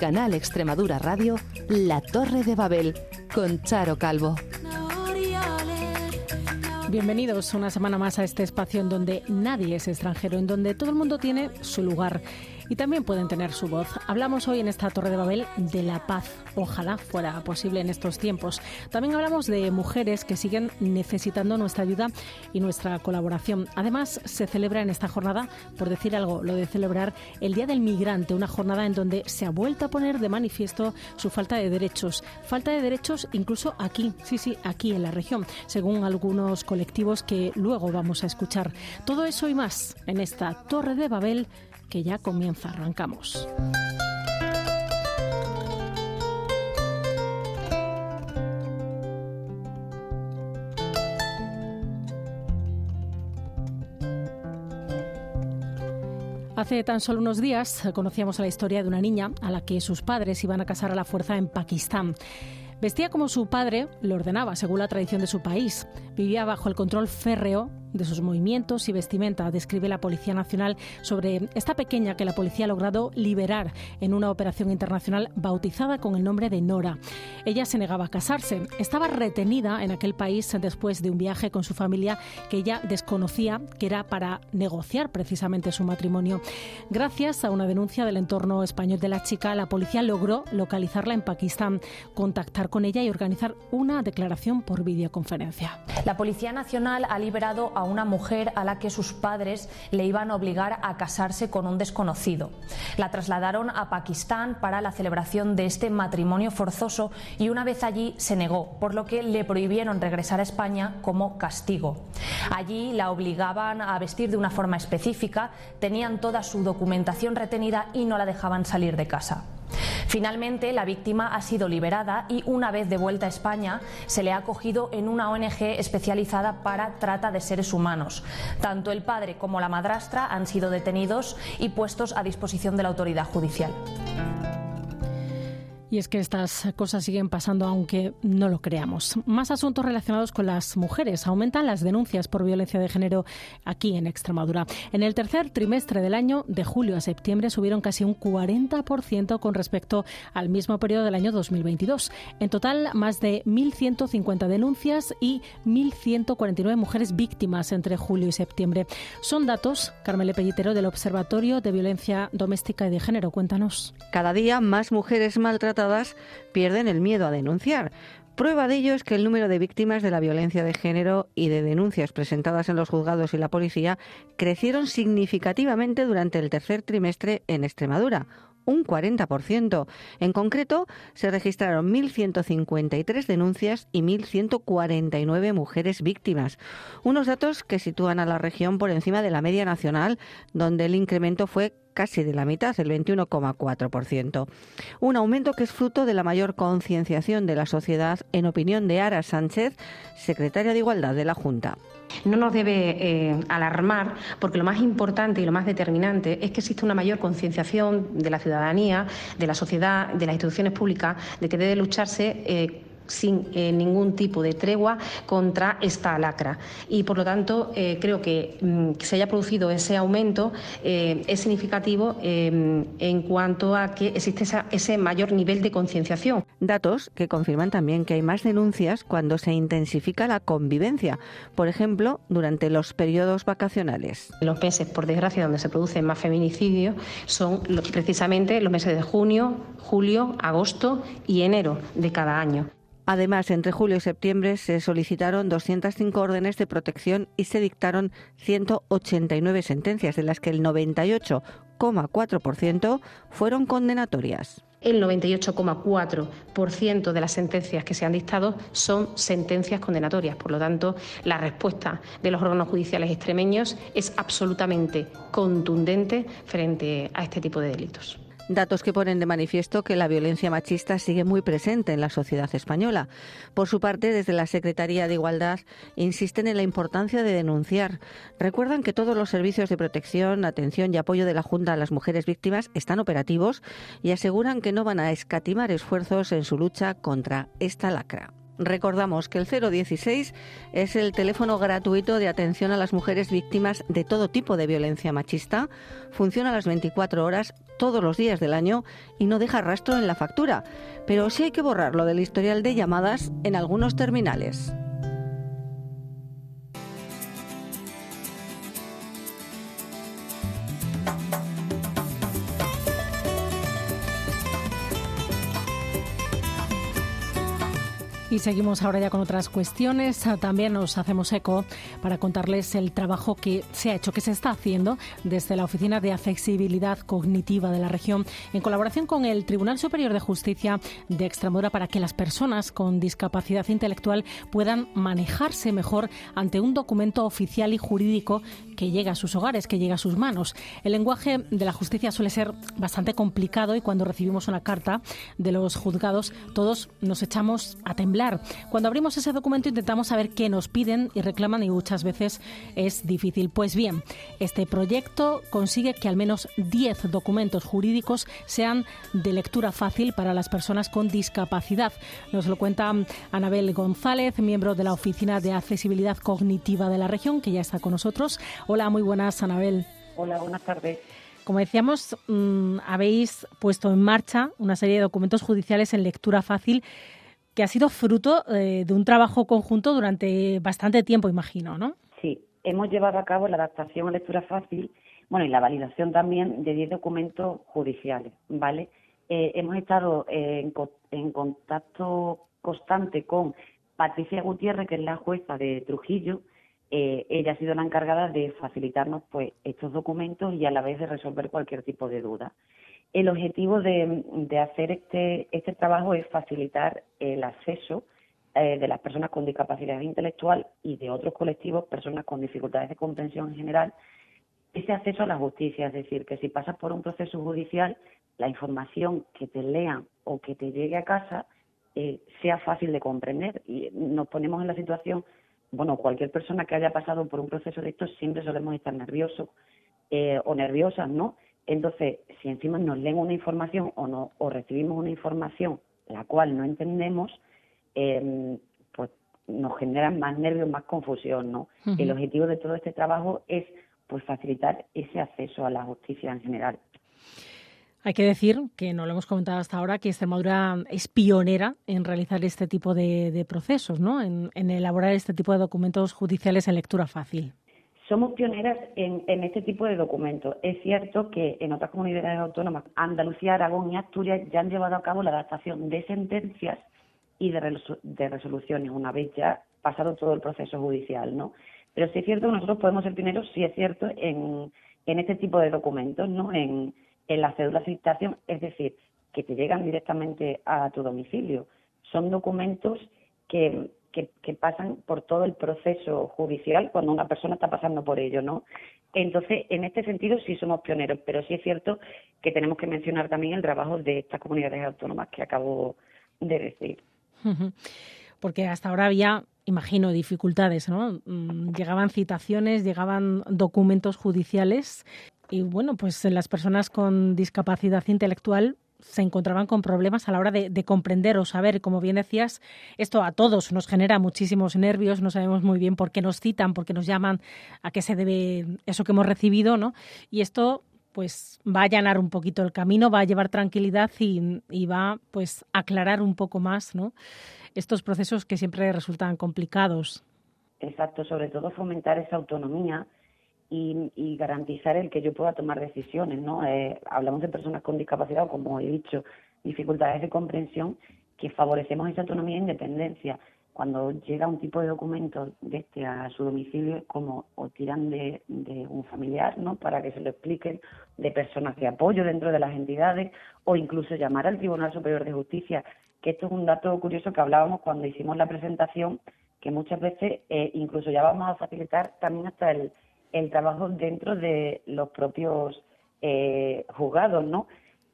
Canal Extremadura Radio, La Torre de Babel, con Charo Calvo. Bienvenidos una semana más a este espacio en donde nadie es extranjero, en donde todo el mundo tiene su lugar y también pueden tener su voz. Hablamos hoy en esta Torre de Babel de la paz. Ojalá fuera posible en estos tiempos. También hablamos de mujeres que siguen necesitando nuestra ayuda y nuestra colaboración. Además, se celebra en esta jornada, por decir algo, lo de celebrar el Día del Migrante, una jornada en donde se ha vuelto a poner de manifiesto su falta de derechos. Falta de derechos incluso aquí, sí, sí, aquí en la región, según algunos colectivos que luego vamos a escuchar. Todo eso y más en esta Torre de Babel que ya comienza. Arrancamos. Hace tan solo unos días conocíamos la historia de una niña a la que sus padres iban a casar a la fuerza en Pakistán. Vestía como su padre lo ordenaba, según la tradición de su país. Vivía bajo el control férreo de sus movimientos y vestimenta, describe la Policía Nacional sobre esta pequeña que la policía ha logrado liberar en una operación internacional bautizada con el nombre de Nora. Ella se negaba a casarse, estaba retenida en aquel país después de un viaje con su familia que ella desconocía que era para negociar precisamente su matrimonio. Gracias a una denuncia del entorno español de la chica, la policía logró localizarla en Pakistán, contactar con ella y organizar una declaración por videoconferencia. La Policía Nacional ha liberado una mujer a la que sus padres le iban a obligar a casarse con un desconocido. La trasladaron a Pakistán para la celebración de este matrimonio forzoso y una vez allí se negó, por lo que le prohibieron regresar a España como castigo. Allí la obligaban a vestir de una forma específica, tenían toda su documentación retenida y no la dejaban salir de casa. Finalmente, la víctima ha sido liberada y una vez de vuelta a España se le ha acogido en una ONG especializada para trata de seres humanos. Tanto el padre como la madrastra han sido detenidos y puestos a disposición de la autoridad judicial. Y es que estas cosas siguen pasando aunque no lo creamos. Más asuntos relacionados con las mujeres. Aumentan las denuncias por violencia de género aquí en Extremadura. En el tercer trimestre del año, de julio a septiembre, subieron casi un 40% con respecto al mismo periodo del año 2022. En total, más de 1.150 denuncias y 1.149 mujeres víctimas entre julio y septiembre. Son datos, Carmele Pellitero, del Observatorio de Violencia Doméstica y de Género. Cuéntanos. Cada día más mujeres maltratadas pierden el miedo a denunciar. Prueba de ello es que el número de víctimas de la violencia de género y de denuncias presentadas en los juzgados y la policía crecieron significativamente durante el tercer trimestre en Extremadura, un 40%. En concreto, se registraron 1.153 denuncias y 1.149 mujeres víctimas. Unos datos que sitúan a la región por encima de la media nacional, donde el incremento fue casi de la mitad, el 21,4%. Un aumento que es fruto de la mayor concienciación de la sociedad, en opinión de Ara Sánchez, secretaria de Igualdad de la Junta. No nos debe eh, alarmar porque lo más importante y lo más determinante es que existe una mayor concienciación de la ciudadanía, de la sociedad, de las instituciones públicas, de que debe lucharse eh, sin eh, ningún tipo de tregua contra esta lacra. Y por lo tanto, eh, creo que, mm, que, se haya producido ese aumento eh, es significativo en cuanto a que existe ese mayor nivel de concienciación. Datos que confirman también que hay más denuncias cuando se intensifica la convivencia, por ejemplo, durante los periodos vacacionales. Los meses, por desgracia, donde se producen más feminicidios son precisamente los meses de junio, julio, agosto y enero de cada año. Además, entre julio y septiembre se solicitaron 205 órdenes de protección y se dictaron 189 sentencias, de las que el 98,4% fueron condenatorias. El 98,4% de las sentencias que se han dictado son sentencias condenatorias. Por lo tanto, la respuesta de los órganos judiciales extremeños es absolutamente contundente frente a este tipo de delitos. Datos que ponen de manifiesto que la violencia machista sigue muy presente en la sociedad española. Por su parte, desde la Secretaría de Igualdad insisten en la importancia de denunciar. Recuerdan que todos los servicios de protección, atención y apoyo de la Junta a las mujeres víctimas están operativos y aseguran que no van a escatimar esfuerzos en su lucha contra esta lacra. Recordamos que el 016 es el teléfono gratuito de atención a las mujeres víctimas de todo tipo de violencia machista. Funciona las 24 horas todos los días del año y no deja rastro en la factura. Pero sí hay que borrarlo del historial de llamadas en algunos terminales. Y seguimos ahora ya con otras cuestiones. Ah, también nos hacemos eco para contarles el trabajo que se ha hecho, que se está haciendo desde la Oficina de Accesibilidad Cognitiva de la región, en colaboración con el Tribunal Superior de Justicia de Extremadura, para que las personas con discapacidad intelectual puedan manejarse mejor ante un documento oficial y jurídico que llega a sus hogares, que llega a sus manos. El lenguaje de la justicia suele ser bastante complicado y cuando recibimos una carta de los juzgados, todos nos echamos a temblar cuando abrimos ese documento intentamos saber qué nos piden y reclaman y muchas veces es difícil. Pues bien, este proyecto consigue que al menos 10 documentos jurídicos sean de lectura fácil para las personas con discapacidad. Nos lo cuenta Anabel González, miembro de la Oficina de Accesibilidad Cognitiva de la región, que ya está con nosotros. Hola, muy buenas, Anabel. Hola, buenas tardes. Como decíamos, mm, habéis puesto en marcha una serie de documentos judiciales en lectura fácil ha sido fruto eh, de un trabajo conjunto durante bastante tiempo, imagino, ¿no? Sí, hemos llevado a cabo la adaptación a lectura fácil, bueno, y la validación también de 10 documentos judiciales, ¿vale? Eh, hemos estado en, contacto constante con Patricia Gutiérrez, que es la jueza de Trujillo. Eh, ella ha sido la encargada de facilitarnos pues estos documentos y a la vez de resolver cualquier tipo de duda. El objetivo de, hacer este, este trabajo es facilitar el acceso eh, de las personas con discapacidad intelectual y de otros colectivos, personas con dificultades de comprensión en general, ese acceso a la justicia, es decir, que si pasas por un proceso judicial, la información que te lean o que te llegue a casa eh, sea fácil de comprender. Y nos ponemos en la situación, bueno, cualquier persona que haya pasado por un proceso de esto siempre solemos estar nerviosos eh, o nerviosas, ¿no? Entonces, si encima nos leen una información o, no, o recibimos una información la cual no entendemos, em, pues nos generan más nervios, más confusión, ¿no? El objetivo de todo este trabajo es pues facilitar ese acceso a la justicia en general. Hay que decir, que no lo hemos comentado hasta ahora, que Extremadura es pionera en realizar este tipo de, procesos, ¿no? en, elaborar este tipo de documentos judiciales en lectura fácil. Somos pioneras en, este tipo de documentos. Es cierto que en otras comunidades autónomas, Andalucía, Aragón y Asturias ya han llevado a cabo la adaptación de sentencias y de, resoluciones una vez ya pasado todo el proceso judicial, ¿no? Pero sí es cierto que nosotros podemos ser pioneros, sí es cierto, en, este tipo de documentos, ¿no? En, en la cédula de citación, es decir, que te llegan directamente a tu domicilio. Son documentos que que, pasan por todo el proceso judicial cuando una persona está pasando por ello, ¿no? Entonces, en este sentido sí somos pioneros, pero sí es cierto que tenemos que mencionar también el trabajo de estas comunidades autónomas que acabo de decir. Porque hasta ahora había, imagino, dificultades, ¿no? Mm, llegaban citaciones, llegaban documentos judiciales y, bueno, pues las personas con discapacidad intelectual se encontraban con problemas a la hora de, comprender o saber. Como bien decías, esto a todos nos genera muchísimos nervios, no sabemos muy bien por qué nos citan, por qué nos llaman, a qué se debe eso que hemos recibido, ¿no? Y esto pues va a allanar un poquito el camino, va a llevar tranquilidad y, va pues aclarar un poco más, ¿no? Estos procesos que siempre resultan complicados. Exacto, sobre todo fomentar esa autonomía y, garantizar el que yo pueda tomar decisiones, ¿no? Eh, hablamos de personas con discapacidad o, como he dicho, dificultades de comprensión, que favorecemos esa autonomía e independencia. Cuando llega un tipo de documento de este a su domicilio es como o tiran de, un familiar, ¿no? Para que se lo expliquen, de personas de apoyo dentro de las entidades o incluso llamar al Tribunal Superior de Justicia, que esto es un dato curioso que hablábamos cuando hicimos la presentación, que muchas veces eh, incluso ya vamos a facilitar también hasta el el trabajo dentro de los propios eh, juzgados, ¿no?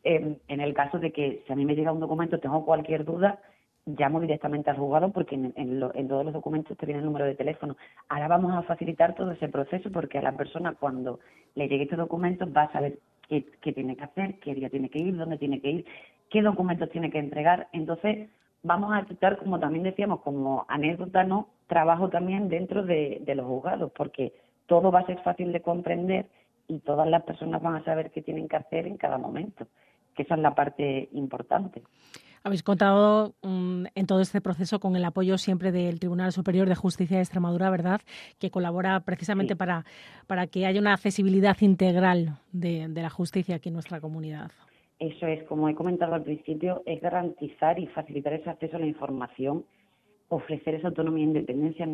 en el caso de que si a mí me llega un documento, tengo cualquier duda, llamo directamente al juzgado porque en, todos los documentos te viene el número de teléfono. Ahora vamos a facilitar todo ese proceso porque a la persona cuando le llegue este documento va a saber qué, qué tiene que hacer, qué día tiene que ir, dónde tiene que ir, qué documentos tiene que entregar. Entonces, vamos a quitar, como también decíamos, como anécdota, ¿no? Trabajo también dentro de, de los juzgados, porque todo va a ser fácil de comprender y todas las personas van a saber qué tienen que hacer en cada momento, que esa es la parte importante. Habéis contado mm, en todo este proceso con el apoyo siempre del Tribunal Superior de Justicia de Extremadura, ¿verdad? Que colabora precisamente para, para que haya una accesibilidad integral de, de la justicia aquí en nuestra comunidad. Eso es, como he comentado al principio, es garantizar y facilitar ese acceso a la información, ofrecer esa autonomía e independencia,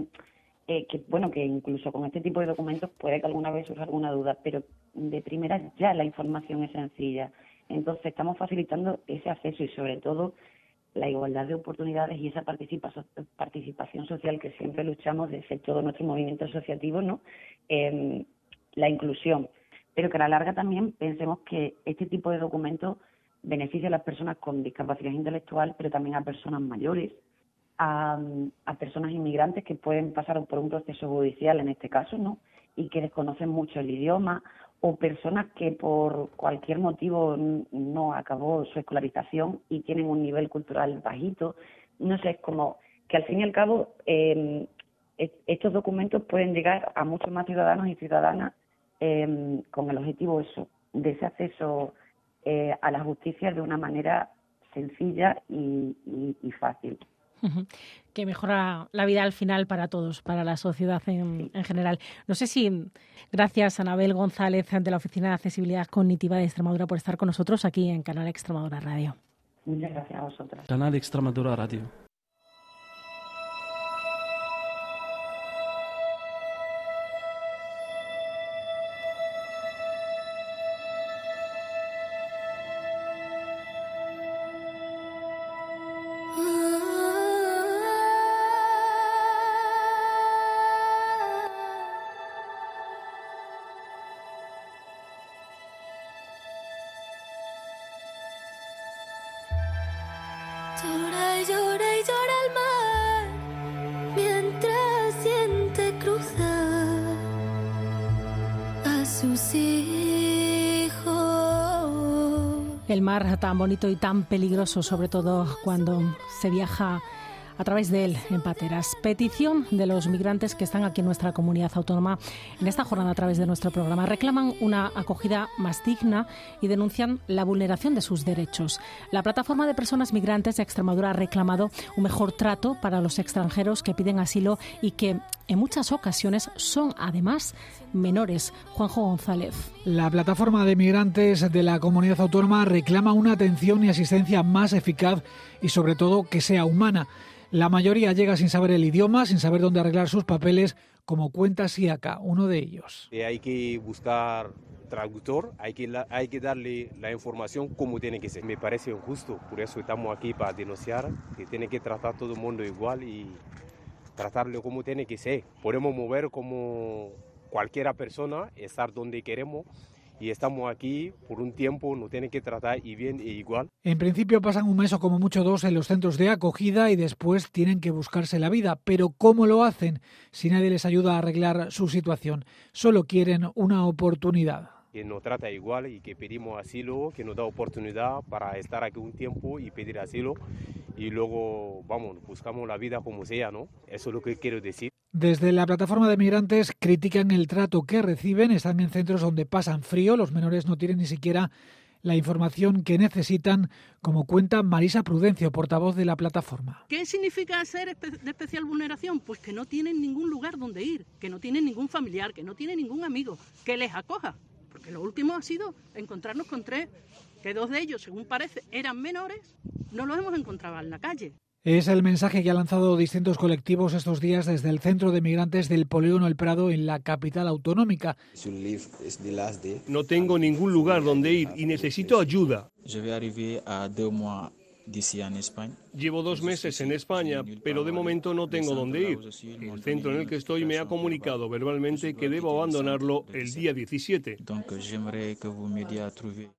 eh, que bueno, que incluso con este tipo de documentos puede que alguna vez surja alguna duda, pero de primera ya la información es sencilla entonces estamos facilitando ese acceso y sobre todo la igualdad de oportunidades y esa participación social que siempre luchamos desde todo nuestro movimiento asociativo, ¿no? la inclusión. Pero que a la larga también pensemos que este tipo de documentos beneficia a las personas con discapacidad intelectual, pero también a personas mayores, a, a personas inmigrantes que pueden pasar por un proceso judicial en este caso, ¿no? Y que desconocen mucho el idioma o personas que por cualquier motivo no acabó su escolarización y tienen un nivel cultural bajito. No sé, es como que al fin y al cabo eh, estos documentos pueden llegar a muchos más ciudadanos y ciudadanas eh, con el objetivo eso, de ese acceso eh, a la justicia de una manera sencilla y fácil que mejora la vida al final para todos, para la sociedad en, general. No sé si, gracias a Anabel González de la Oficina de Accesibilidad Cognitiva de Extremadura por estar con nosotros aquí en Canal Extremadura Radio. Muchas gracias a vosotros. Canal Extremadura Radio. Tan bonito y tan peligroso, sobre todo cuando se viaja a través de él en pateras. Petición de los migrantes que están aquí en nuestra comunidad autónoma en esta jornada a través de nuestro programa. Reclaman una acogida más digna y denuncian la vulneración de sus derechos. La plataforma de personas migrantes de Extremadura ha reclamado un mejor trato para los extranjeros que piden asilo y que en muchas ocasiones son además menores. Juanjo González. La plataforma de migrantes de la comunidad autónoma reclama una atención y asistencia más eficaz y sobre todo que sea humana. La mayoría llega sin saber el idioma, sin saber dónde arreglar sus papeles, como cuenta Siaka, uno de ellos. Eh, hay que buscar traductor, hay que, hay que darle la información como tiene que ser. Me parece injusto, por eso estamos aquí para denunciar que tiene que tratar todo el mundo igual y tratarlo como tiene que ser. Podemos mover como cualquiera persona, estar donde queremos, y estamos aquí por un tiempo, nos tienen que tratar y bien e igual. En principio pasan un mes o como mucho dos en los centros de acogida y después tienen que buscarse la vida. Pero ¿cómo lo hacen si nadie les ayuda a arreglar su situación? Solo quieren una oportunidad que nos trata igual y que pedimos asilo, que nos da oportunidad para estar aquí un tiempo y pedir asilo y luego, vamos, buscamos la vida como sea, ¿no? Eso es lo que quiero decir. Desde la plataforma de migrantes critican el trato que reciben, están en centros donde pasan frío, los menores no tienen ni siquiera la información que necesitan, como cuenta Marisa Prudencio, portavoz de la plataforma. ¿Qué significa ser de especial vulneración? Pues que no tienen ningún lugar donde ir, que no tienen ningún familiar, que no tienen ningún amigo que les acoja. Porque lo último ha sido encontrarnos con tres, que dos de ellos, según parece, eran menores, no los hemos encontrado en la calle. Es el mensaje que han lanzado distintos colectivos estos días desde el centro de migrantes del Polígono El Prado en la capital autonómica. No tengo ningún lugar donde ir y necesito ayuda. Llevo dos meses en España, pero de momento no tengo dónde ir. El centro en el que estoy me ha comunicado verbalmente que debo abandonarlo el día 17.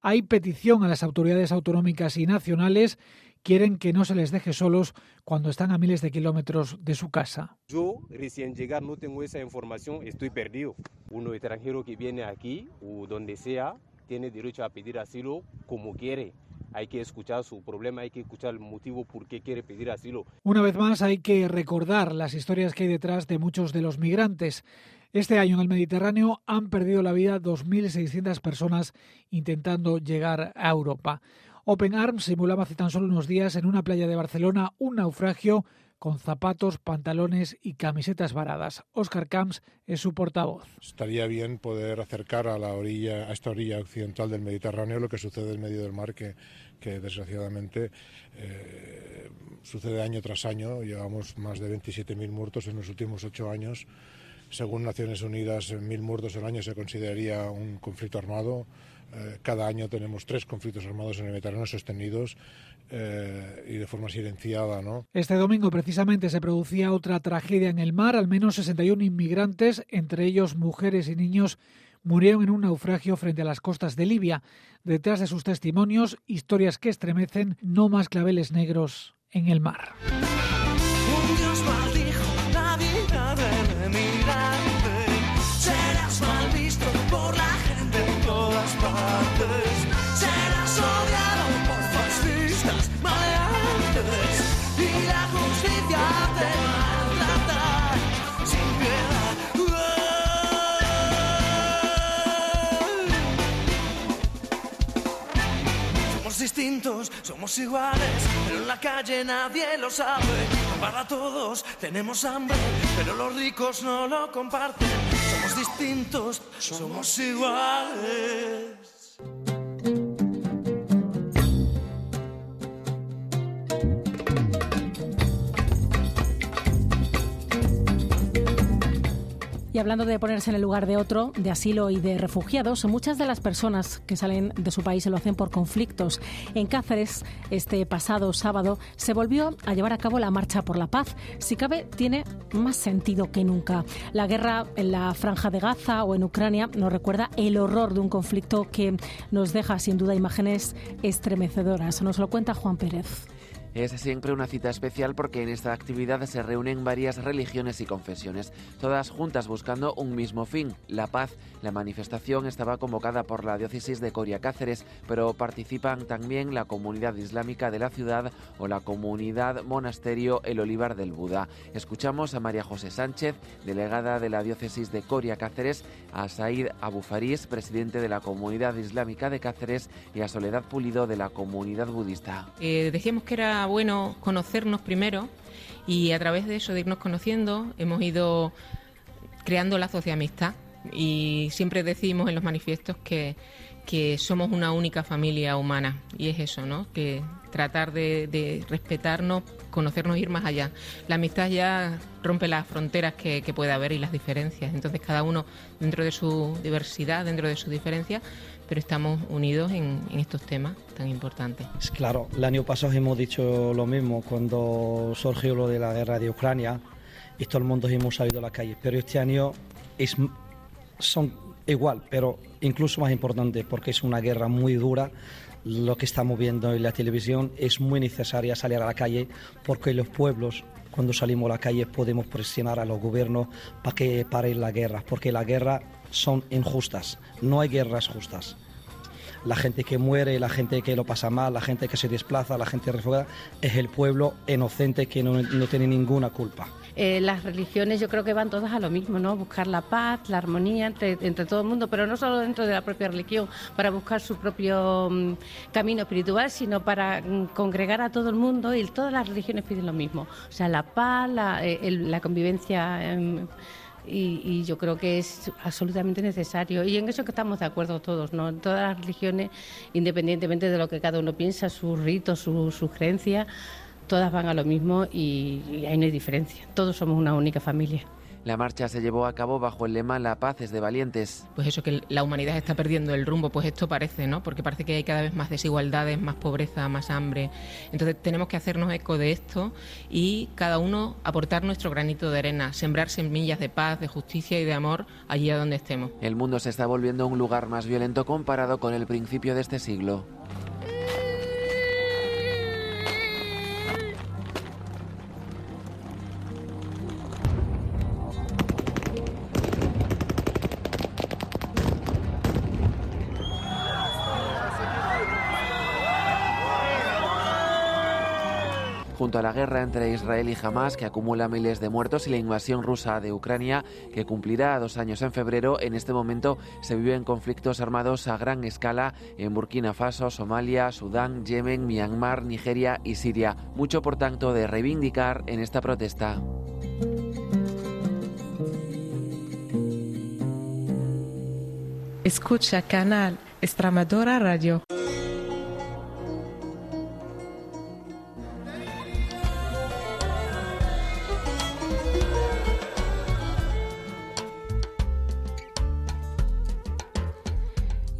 Hay petición a las autoridades autonómicas y nacionales quieren que no se les deje solos cuando están a miles de kilómetros de su casa. Yo recién llegar no tengo esa información, estoy perdido. Uno extranjero que viene aquí o donde sea tiene derecho a pedir asilo como quiere. hay que escuchar su problema, hay que escuchar el motivo por qué quiere pedir asilo. Una vez más hay que recordar las historias que hay detrás de muchos de los migrantes. Este año en el Mediterráneo han perdido la vida 2.600 personas intentando llegar a Europa. Open Arms simulaba hace tan solo unos días en una playa de Barcelona un naufragio con zapatos, pantalones y camisetas varadas. Oscar Camps es su portavoz. Estaría bien poder acercar a la orilla, a esta orilla occidental del Mediterráneo lo que sucede en medio del mar, que, desgraciadamente eh, sucede año tras año. Llevamos más de 27.000 muertos en los últimos ocho años. Según Naciones Unidas, mil muertos al año se consideraría un conflicto armado. Eh, cada año tenemos tres conflictos armados en el Mediterráneo sostenidos eh, y de forma silenciada. ¿no? Este domingo precisamente se producía otra tragedia en el mar. Al menos 61 inmigrantes, entre ellos mujeres y niños, murieron en un naufragio frente a las costas de Libia. Detrás de sus testimonios, historias que estremecen, no más claveles negros en el mar. Distintos, somos iguales, pero en la calle nadie lo sabe. Para todos tenemos hambre, pero los ricos no lo comparten. Somos distintos, somos iguales. Y hablando de ponerse en el lugar de otro, de asilo y de refugiados, muchas de las personas que salen de su país se lo hacen por conflictos. En Cáceres, este pasado sábado, se volvió a llevar a cabo la Marcha por la Paz. Si cabe, tiene más sentido que nunca. La guerra en la franja de Gaza o en Ucrania nos recuerda el horror de un conflicto que nos deja sin duda imágenes estremecedoras. Nos lo cuenta Juan Pérez. Es siempre una cita especial porque en esta actividad se reúnen varias religiones y confesiones, todas juntas buscando un mismo fin, la paz. La manifestación estaba convocada por la diócesis de Coria Cáceres, pero participan también la comunidad islámica de la ciudad o la comunidad monasterio El Olivar del Buda. Escuchamos a María José Sánchez, delegada de la diócesis de Coria Cáceres, a Said Abu Faris, presidente de la comunidad islámica de Cáceres, y a Soledad Pulido de la comunidad budista. Eh, decíamos que era bueno conocernos primero y a través de eso, de irnos conociendo, hemos ido creando lazos de amistad y siempre decimos en los manifiestos que, que somos una única familia humana y es eso, ¿no? Que tratar de, respetarnos, conocernos, ir más allá. La amistad ya rompe las fronteras que, que puede haber y las diferencias. Entonces cada uno dentro de su diversidad, dentro de su diferencia, pero estamos unidos en, estos temas tan importantes. Claro, el año pasado hemos dicho lo mismo cuando surgió lo de la guerra de Ucrania y todo el mundo hemos salido a la calle, pero este año es, son igual, pero incluso más importante porque es una guerra muy dura. Lo que estamos viendo en la televisión es muy necesaria salir a la calle porque los pueblos cuando salimos a la calle podemos presionar a los gobiernos para que paren la guerra, porque la guerra son injustas, no hay guerras justas. La gente que muere, la gente que lo pasa mal, la gente que se desplaza, la gente refugiada, es el pueblo inocente que no, tiene ninguna culpa. Eh, las religiones yo creo que van todas a lo mismo, ¿no? Buscar la paz, la armonía entre, todo el mundo, pero no solo dentro de la propia religión, para buscar su propio mm, camino espiritual, sino para mm, congregar a todo el mundo y todas las religiones piden lo mismo. O sea, la paz, la, eh, convivencia. Em, y, yo creo que es absolutamente necesario. Y en eso que estamos de acuerdo todos, ¿no? Todas las religiones, independientemente de lo que cada uno piensa, sus ritos, sus su creencias, todas van a lo mismo y, y ahí no hay diferencia. Todos somos una única familia. La marcha se llevó a cabo bajo el lema La paz es de valientes. Pues eso, que la humanidad está perdiendo el rumbo, pues esto parece, ¿no? Porque parece que hay cada vez más desigualdades, más pobreza, más hambre. Entonces tenemos que hacernos eco de esto y cada uno aportar nuestro granito de arena, sembrar semillas de paz, de justicia y de amor allí a donde estemos. El mundo se está volviendo un lugar más violento comparado con el principio de este siglo. A la guerra entre Israel y Hamas, que acumula miles de muertos, y la invasión rusa de Ucrania, que cumplirá dos años en febrero, en este momento se viven conflictos armados a gran escala en Burkina Faso, Somalia, Sudán, Yemen, Myanmar, Nigeria y Siria. Mucho, por tanto, de reivindicar en esta protesta. Escucha Canal Extremadura Radio.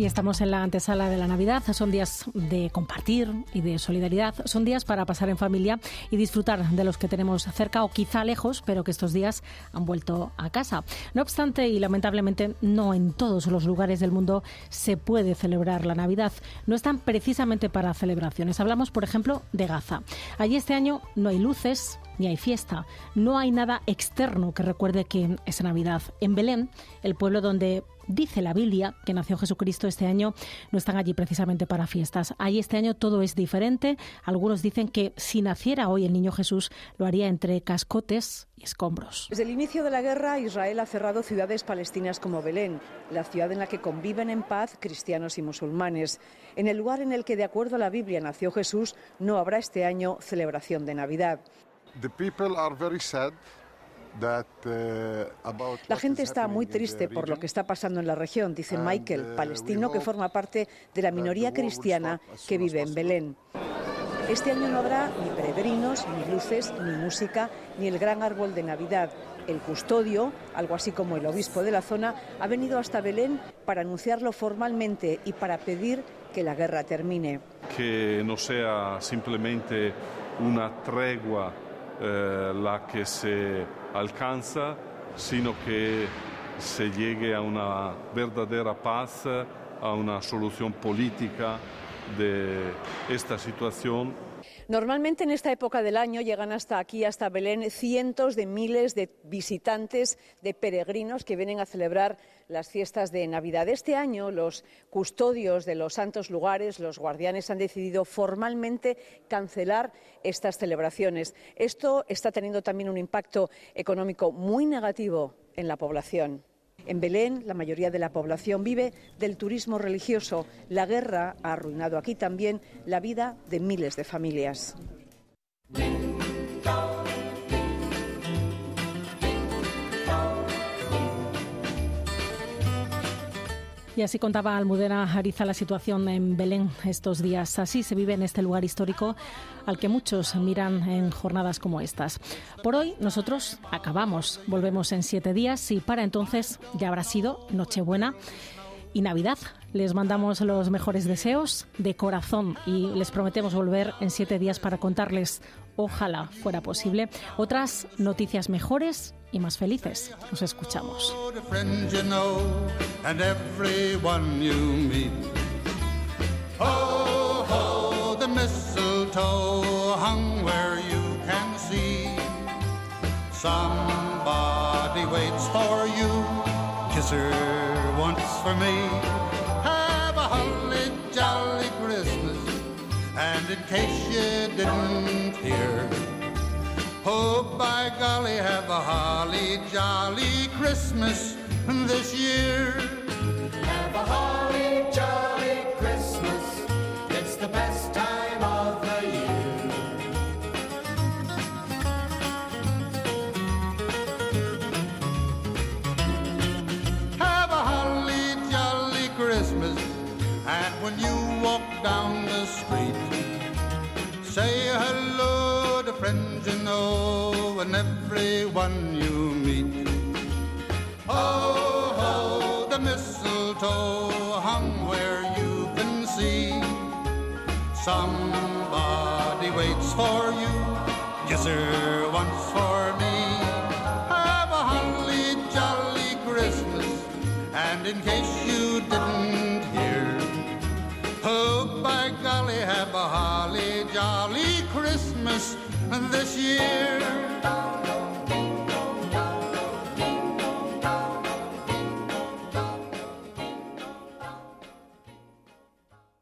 Y estamos en la antesala de la Navidad. Son días de compartir y de solidaridad. Son días para pasar en familia y disfrutar de los que tenemos cerca o quizá lejos, pero que estos días han vuelto a casa. No obstante, y lamentablemente no en todos los lugares del mundo se puede celebrar la Navidad. No están precisamente para celebraciones. Hablamos, por ejemplo, de Gaza. Allí este año no hay luces, ni hay fiesta. No hay nada externo que recuerde que es Navidad. En Belén, el pueblo donde dice la Biblia que nació Jesucristo este año, no están allí precisamente para fiestas. Ahí este año todo es diferente. Algunos dicen que si naciera hoy el niño Jesús, lo haría entre cascotes y escombros. Desde el inicio de la guerra, Israel ha cerrado ciudades palestinas como Belén, la ciudad en la que conviven en paz cristianos y musulmanes. En el lugar en el que, de acuerdo a la Biblia, nació Jesús, no habrá este año celebración de Navidad. La gente está muy triste por lo que está pasando en la región, dice Michael, uh, palestino que forma parte de la minoría cristiana que vive en Belén. Este año no habrá ni peregrinos, ni luces, ni música, ni el gran árbol de Navidad. El custodio, algo así como el obispo de la zona, ha venido hasta Belén para anunciarlo formalmente y para pedir que la guerra termine. Que no sea simplemente una tregua eh, la que se alcanza, sino que se llegue a una verdadera paz, a una solución política de esta situación Normalmente en esta época del año llegan hasta aquí, hasta Belén, cientos de miles de visitantes, de peregrinos que vienen a celebrar las fiestas de Navidad. Este año los custodios de los santos lugares, los guardianes, han decidido formalmente cancelar estas celebraciones. Esto está teniendo también un impacto económico muy negativo en la población. En Belén, la mayoría de la población vive del turismo religioso. La guerra ha arruinado aquí también la vida de miles de familias. Y así contaba Almudena Ariza la situación en Belén estos días. Así se vive en este lugar histórico al que muchos miran en jornadas como estas. Por hoy nosotros acabamos, volvemos en siete días y para entonces ya habrá sido Nochebuena y Navidad. Les mandamos los mejores deseos de corazón y les prometemos volver en siete días para contarles, ojalá fuera posible, otras noticias mejores y más felices. Nos escuchamos. Somebody waits for you. Kiss her once for me. Have a holly jolly Christmas. And in case you didn't hear, oh by golly, have a holly jolly Christmas this year. Have a holly jolly Christmas. It's the best time of the year. Have a holly jolly Christmas. And when you walk down the street, say friends you know and everyone you meet. Oh, ho, the mistletoe hung where you can see. Somebody waits for you, yes sir, once for me. Have a holly jolly Christmas, and in case this year.